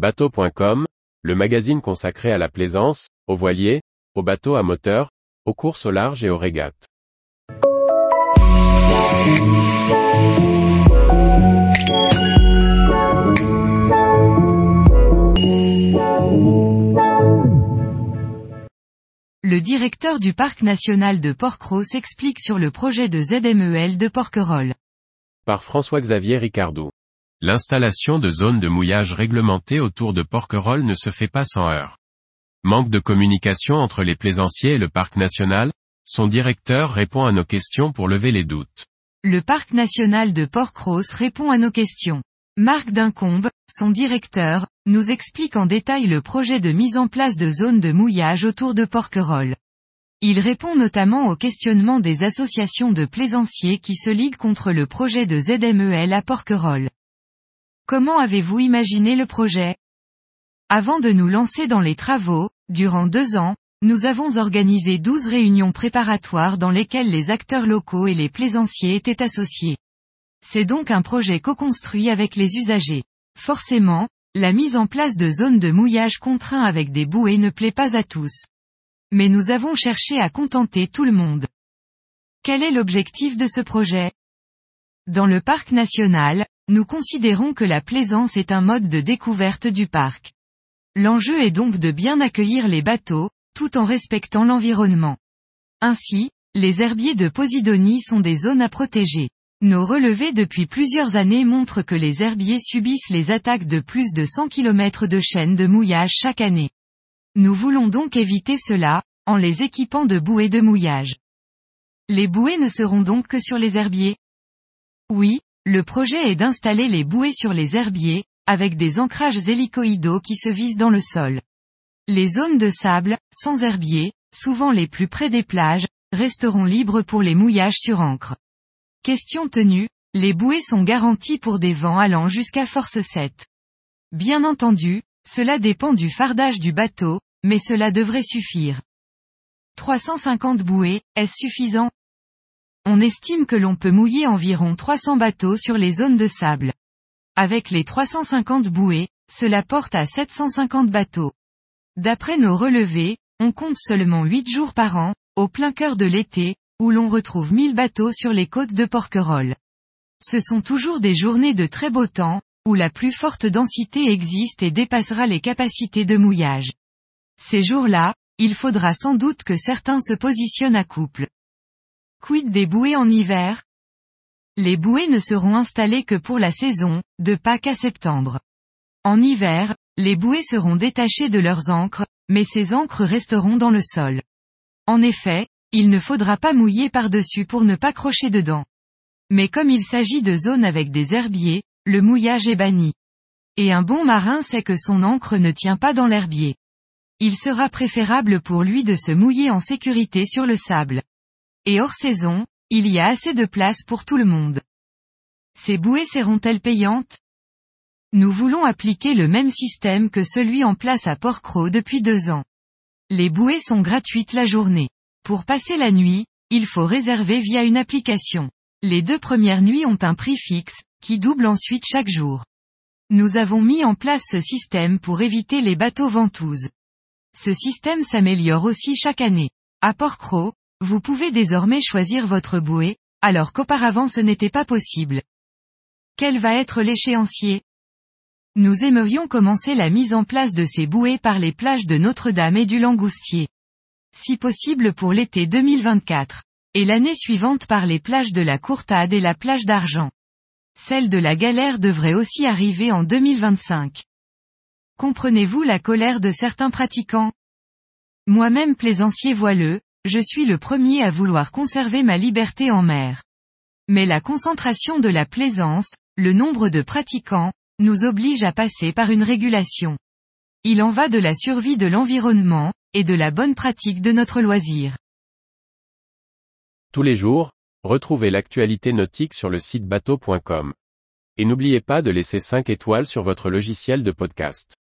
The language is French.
Bateau.com, le magazine consacré à la plaisance, aux voiliers, aux bateaux à moteur, aux courses au large et aux régates. Le directeur du parc national de Porquerolles s'explique sur le projet de ZMEL de Porquerolles. Par François-Xavier Ricardou. L'installation de zones de mouillage réglementées autour de Porquerolles ne se fait pas sans heurts. Manque de communication entre les plaisanciers et le parc national, son directeur répond à nos questions pour lever les doutes. Le parc national de Porquerolles répond à nos questions. Marc Dincombe, son directeur, nous explique en détail le projet de mise en place de zones de mouillage autour de Porquerolles. Il répond notamment aux questionnements des associations de plaisanciers qui se liguent contre le projet de ZMEL à Porquerolles. Comment avez-vous imaginé le projet? Avant de nous lancer dans les travaux, durant deux ans, nous avons organisé douze réunions préparatoires dans lesquelles les acteurs locaux et les plaisanciers étaient associés. C'est donc un projet co-construit avec les usagers. Forcément, la mise en place de zones de mouillage contraints avec des bouées ne plaît pas à tous. Mais nous avons cherché à contenter tout le monde. Quel est l'objectif de ce projet? Dans le parc national, nous considérons que la plaisance est un mode de découverte du parc. L'enjeu est donc de bien accueillir les bateaux, tout en respectant l'environnement. Ainsi, les herbiers de Posidonie sont des zones à protéger. Nos relevés depuis plusieurs années montrent que les herbiers subissent les attaques de plus de 100 km de chaînes de mouillage chaque année. Nous voulons donc éviter cela, en les équipant de bouées de mouillage. Les bouées ne seront donc que sur les herbiers? Oui, le projet est d'installer les bouées sur les herbiers, avec des ancrages hélicoïdaux qui se visent dans le sol. Les zones de sable, sans herbiers, souvent les plus près des plages, resteront libres pour les mouillages sur encre. Question tenue, les bouées sont garanties pour des vents allant jusqu'à force 7. Bien entendu, cela dépend du fardage du bateau, mais cela devrait suffire. 350 bouées, est-ce suffisant? On estime que l'on peut mouiller environ 300 bateaux sur les zones de sable. Avec les 350 bouées, cela porte à 750 bateaux. D'après nos relevés, on compte seulement 8 jours par an, au plein cœur de l'été, où l'on retrouve 1000 bateaux sur les côtes de Porquerolles. Ce sont toujours des journées de très beau temps, où la plus forte densité existe et dépassera les capacités de mouillage. Ces jours-là, il faudra sans doute que certains se positionnent à couple. Quid des bouées en hiver? Les bouées ne seront installées que pour la saison, de Pâques à septembre. En hiver, les bouées seront détachées de leurs ancres, mais ces ancres resteront dans le sol. En effet, il ne faudra pas mouiller par-dessus pour ne pas crocher dedans. Mais comme il s'agit de zones avec des herbiers, le mouillage est banni. Et un bon marin sait que son ancre ne tient pas dans l'herbier. Il sera préférable pour lui de se mouiller en sécurité sur le sable. Et hors saison, il y a assez de place pour tout le monde. Ces bouées seront-elles payantes? Nous voulons appliquer le même système que celui en place à Porquerolles depuis deux ans. Les bouées sont gratuites la journée. Pour passer la nuit, il faut réserver via une application. Les deux premières nuits ont un prix fixe, qui double ensuite chaque jour. Nous avons mis en place ce système pour éviter les bateaux ventouses. Ce système s'améliore aussi chaque année. À Porquerolles, vous pouvez désormais choisir votre bouée, alors qu'auparavant ce n'était pas possible. Quel va être l'échéancier? Nous aimerions commencer la mise en place de ces bouées par les plages de Notre-Dame et du Langoustier. Si possible pour l'été 2024. Et l'année suivante par les plages de la Courtade et la plage d'Argent. Celle de la Galère devrait aussi arriver en 2025. Comprenez-vous la colère de certains pratiquants? Moi-même plaisancier voileux, je suis le premier à vouloir conserver ma liberté en mer. Mais la concentration de la plaisance, le nombre de pratiquants, nous oblige à passer par une régulation. Il en va de la survie de l'environnement, et de la bonne pratique de notre loisir. Tous les jours, retrouvez l'actualité nautique sur le site bateau.com. Et n'oubliez pas de laisser 5 étoiles sur votre logiciel de podcast.